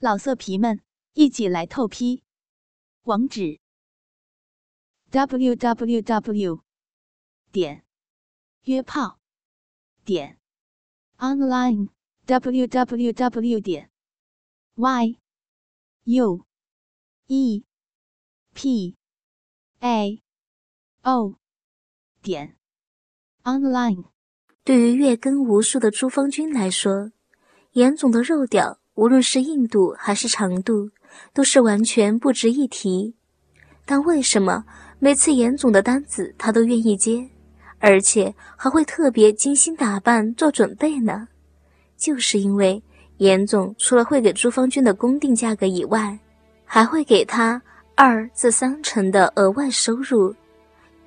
老色皮们，一起来透批！网址：w w w 点约炮点 online w w w 点 y u e p a o 点 online。对于月更无数的朱芳君来说，严总的肉屌。无论是硬度还是长度，都是完全不值一提。但为什么每次严总的单子他都愿意接，而且还会特别精心打扮做准备呢？就是因为严总除了会给朱芳君的公定价格以外，还会给他二至三成的额外收入，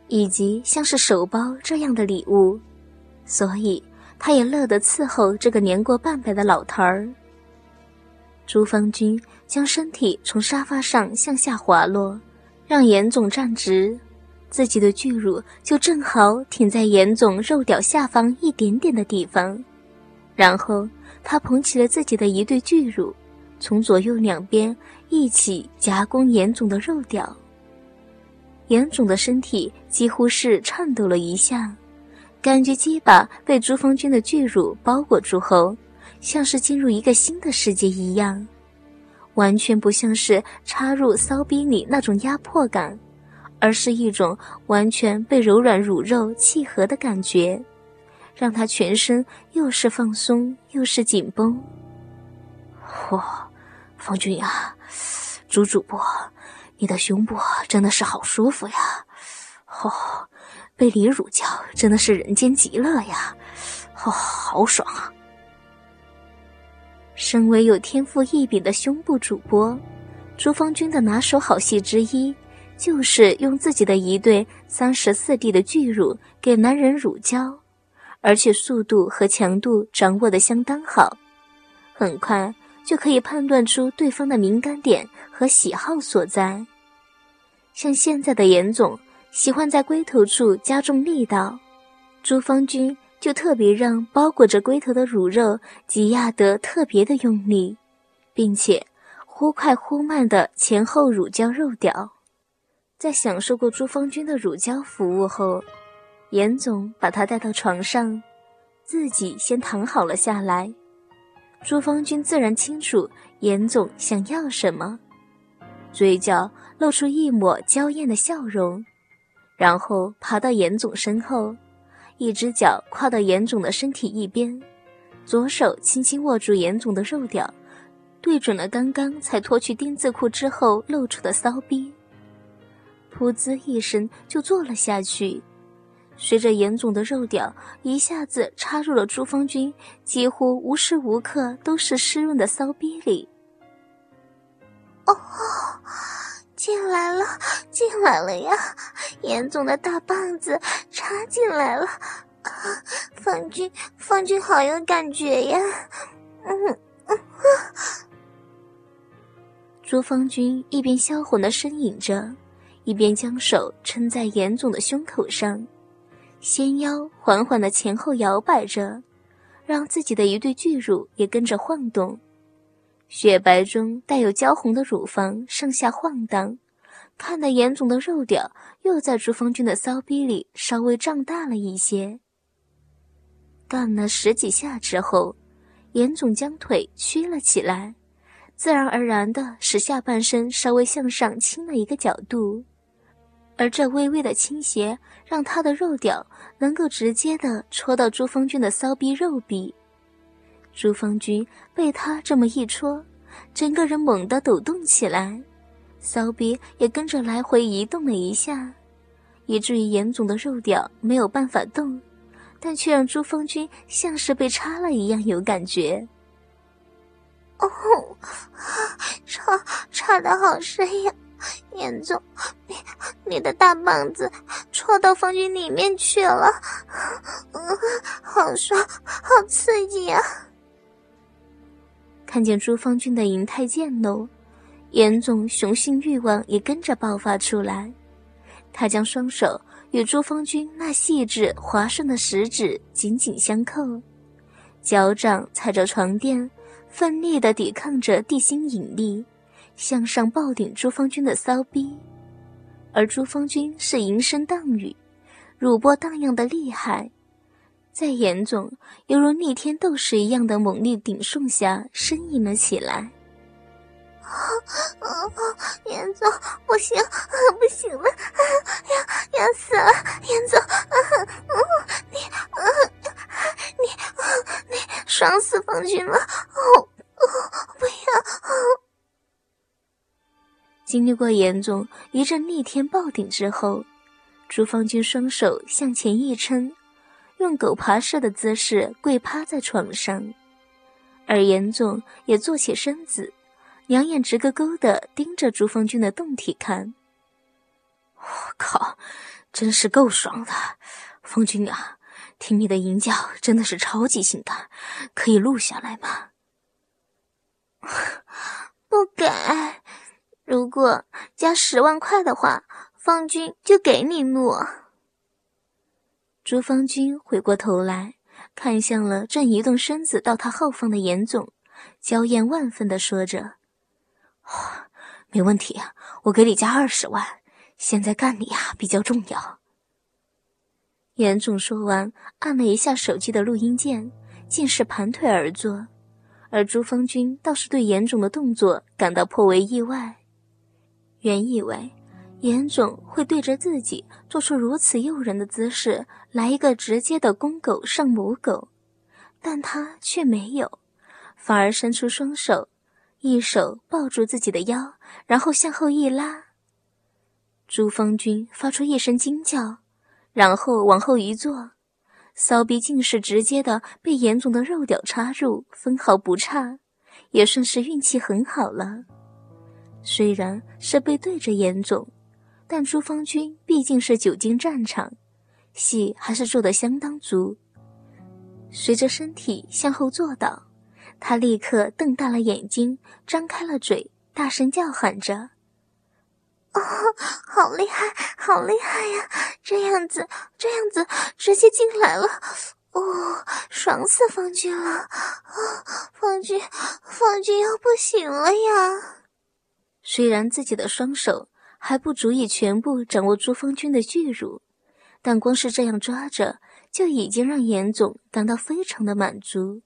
以及像是手包这样的礼物，所以他也乐得伺候这个年过半百的老头儿。朱芳君将身体从沙发上向下滑落，让严总站直，自己的巨乳就正好挺在严总肉屌下方一点点的地方。然后他捧起了自己的一对巨乳，从左右两边一起夹攻严总的肉屌。严总的身体几乎是颤抖了一下，感觉鸡巴被朱芳君的巨乳包裹住后。像是进入一个新的世界一样，完全不像是插入骚逼里那种压迫感，而是一种完全被柔软乳肉契合的感觉，让他全身又是放松又是紧绷。哇，方君呀，朱主播，你的胸部真的是好舒服呀！哦，被你乳胶真的是人间极乐呀！哦，好爽啊！身为有天赋异禀的胸部主播，朱芳君的拿手好戏之一，就是用自己的一对三十四 D 的巨乳给男人乳胶，而且速度和强度掌握的相当好，很快就可以判断出对方的敏感点和喜好所在。像现在的严总喜欢在龟头处加重力道，朱芳君。就特别让包裹着龟头的乳肉挤压得特别的用力，并且忽快忽慢的前后乳胶肉屌。在享受过朱芳君的乳胶服务后，严总把她带到床上，自己先躺好了下来。朱芳君自然清楚严总想要什么，嘴角露出一抹娇艳的笑容，然后爬到严总身后。一只脚跨到严总的身体一边，左手轻轻握住严总的肉屌，对准了刚刚才脱去丁字裤之后露出的骚逼，噗呲一声就坐了下去。随着严总的肉屌一下子插入了朱芳君几乎无时无刻都是湿润的骚逼里。哦，进来了，进来了呀！严总的大棒子插进来了，方君，方君好有感觉呀！嗯嗯。朱方君一边销魂的呻吟着，一边将手撑在严总的胸口上，纤腰缓缓的前后摇摆着，让自己的一对巨乳也跟着晃动，雪白中带有焦红的乳房上下晃荡。看得严总的肉屌又在朱芳君的骚逼里稍微胀大了一些。干了十几下之后，严总将腿屈了起来，自然而然的使下半身稍微向上倾了一个角度，而这微微的倾斜让他的肉屌能够直接的戳到朱芳君的骚逼肉壁。朱芳君被他这么一戳，整个人猛地抖动起来。骚逼也跟着来回移动了一下，以至于严总的肉屌没有办法动，但却让朱峰君像是被插了一样有感觉。哦，插插的好深呀！严总，你你的大棒子戳到方君里面去了，嗯，好爽，好刺激呀！看见朱方君的银态渐露。严总雄性欲望也跟着爆发出来，他将双手与朱芳君那细致滑顺的食指紧紧相扣，脚掌踩着床垫，奋力的抵抗着地心引力，向上抱顶朱芳君的骚逼，而朱芳君是银声荡语，乳波荡漾的厉害，在严总犹如逆天斗士一样的猛力顶送下，呻吟了起来。严总，不行，不行了，要要死了！严总，你，你，你爽死方君了！哦哦，不要！经历过严总一阵逆天暴顶之后，朱方君双手向前一撑，用狗爬式的姿势跪趴在床上，而严总也坐起身子。两眼直勾勾的盯着朱峰君的胴体看，我靠，真是够爽的！峰君啊，听你的吟叫真的是超级性感，可以录下来吗？不给，如果加十万块的话，方君就给你录。朱方君回过头来看向了正移动身子到他后方的严总，娇艳万分的说着。没问题，我给你加二十万。现在干你啊比较重要。严总说完，按了一下手机的录音键，竟是盘腿而坐。而朱芳君倒是对严总的动作感到颇为意外。原以为严总会对着自己做出如此诱人的姿势，来一个直接的公狗上母狗，但他却没有，反而伸出双手。一手抱住自己的腰，然后向后一拉。朱方君发出一声惊叫，然后往后一坐，骚逼竟是直接的被严总的肉屌插入，分毫不差，也算是运气很好了。虽然是背对着严总，但朱方君毕竟是久经战场，戏还是做得相当足。随着身体向后坐倒。他立刻瞪大了眼睛，张开了嘴，大声叫喊着：“哦，好厉害，好厉害呀！这样子，这样子，直接进来了！哦，爽死方军了！啊，方军，方军要不行了呀！”虽然自己的双手还不足以全部掌握朱方军的巨乳，但光是这样抓着，就已经让严总感到非常的满足。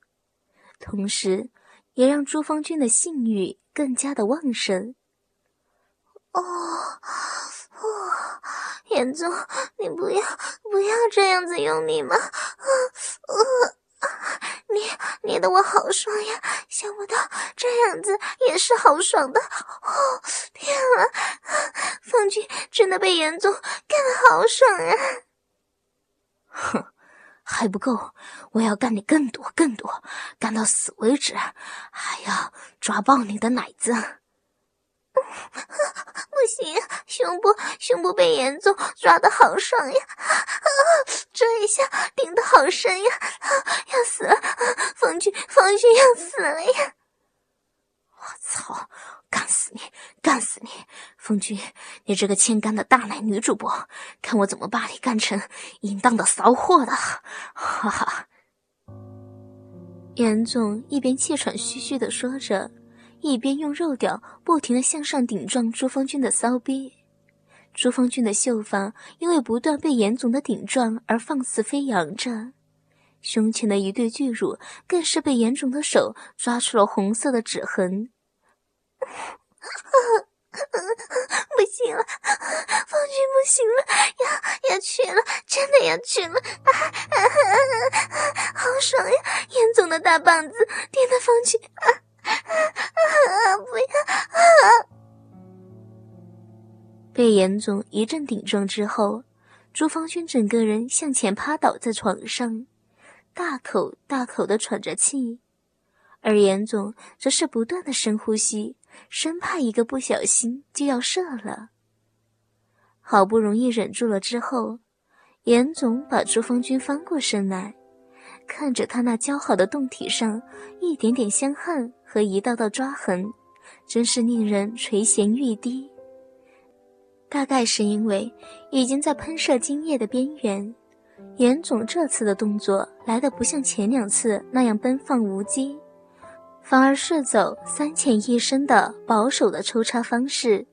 同时，也让朱芳君的性欲更加的旺盛。哦，哦，严总，你不要不要这样子用力嘛！啊，呃，你你的我好爽呀！想不到这样子也是好爽的。哦，天啊，方君真的被严总干的好爽啊！哼。还不够，我要干你更多更多，干到死为止，还要抓爆你的奶子！不行，胸部胸部被严总抓的好爽呀！啊这一下顶的好深呀！要死了，方军方军要死了呀！我操！干死你！干死你！风君，你这个欠干的大奶女主播，看我怎么把你干成淫荡的骚货的！哈哈。严总一边气喘吁吁的说着，一边用肉屌不停的向上顶撞朱芳君的骚逼。朱芳君的秀发因为不断被严总的顶撞而放肆飞扬着，胸前的一对巨乳更是被严总的手抓出了红色的指痕。不行了，方君不行了，要要去了，真的要去了！啊啊！好爽呀，严总的大棒子顶的方君啊啊！不要啊！被严总一阵顶撞之后，朱方君整个人向前趴倒在床上，大口大口的喘着气，而严总则是不断的深呼吸。生怕一个不小心就要射了，好不容易忍住了之后，严总把朱芳君翻过身来，看着他那姣好的胴体上一点点香汗和一道道抓痕，真是令人垂涎欲滴。大概是因为已经在喷射精液的边缘，严总这次的动作来的不像前两次那样奔放无羁。反而是走三浅一深的保守的抽插方式，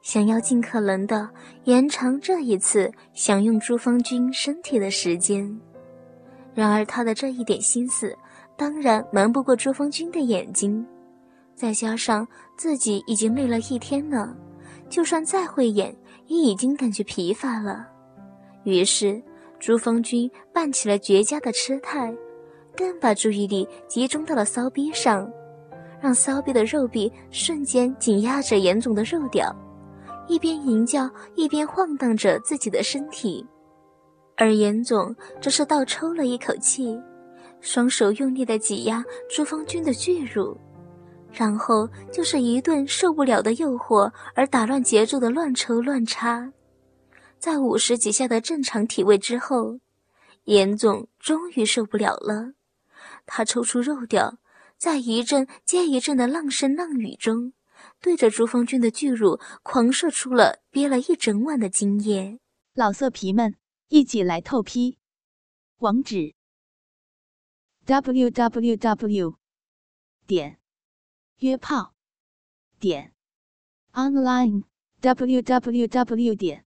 想要尽可能的延长这一次享用朱芳君身体的时间。然而他的这一点心思，当然瞒不过朱芳君的眼睛。再加上自己已经累了一天了，就算再会演，也已经感觉疲乏了。于是朱芳君扮起了绝佳的痴态。更把注意力集中到了骚逼上，让骚逼的肉壁瞬间紧压着严总的肉屌，一边吟叫一边晃荡着自己的身体，而严总则是倒抽了一口气，双手用力的挤压朱芳君的巨乳，然后就是一顿受不了的诱惑而打乱节奏的乱抽乱插，在五十几下的正常体位之后，严总终于受不了了。他抽出肉屌，在一阵接一阵的浪声浪语中，对着朱芳君的巨乳狂射出了憋了一整晚的精液。老色皮们，一起来透批！网址：w w w 点约炮点 online w w w 点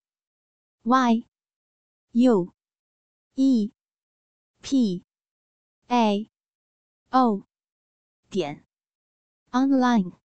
y u e p a。哦，点，online。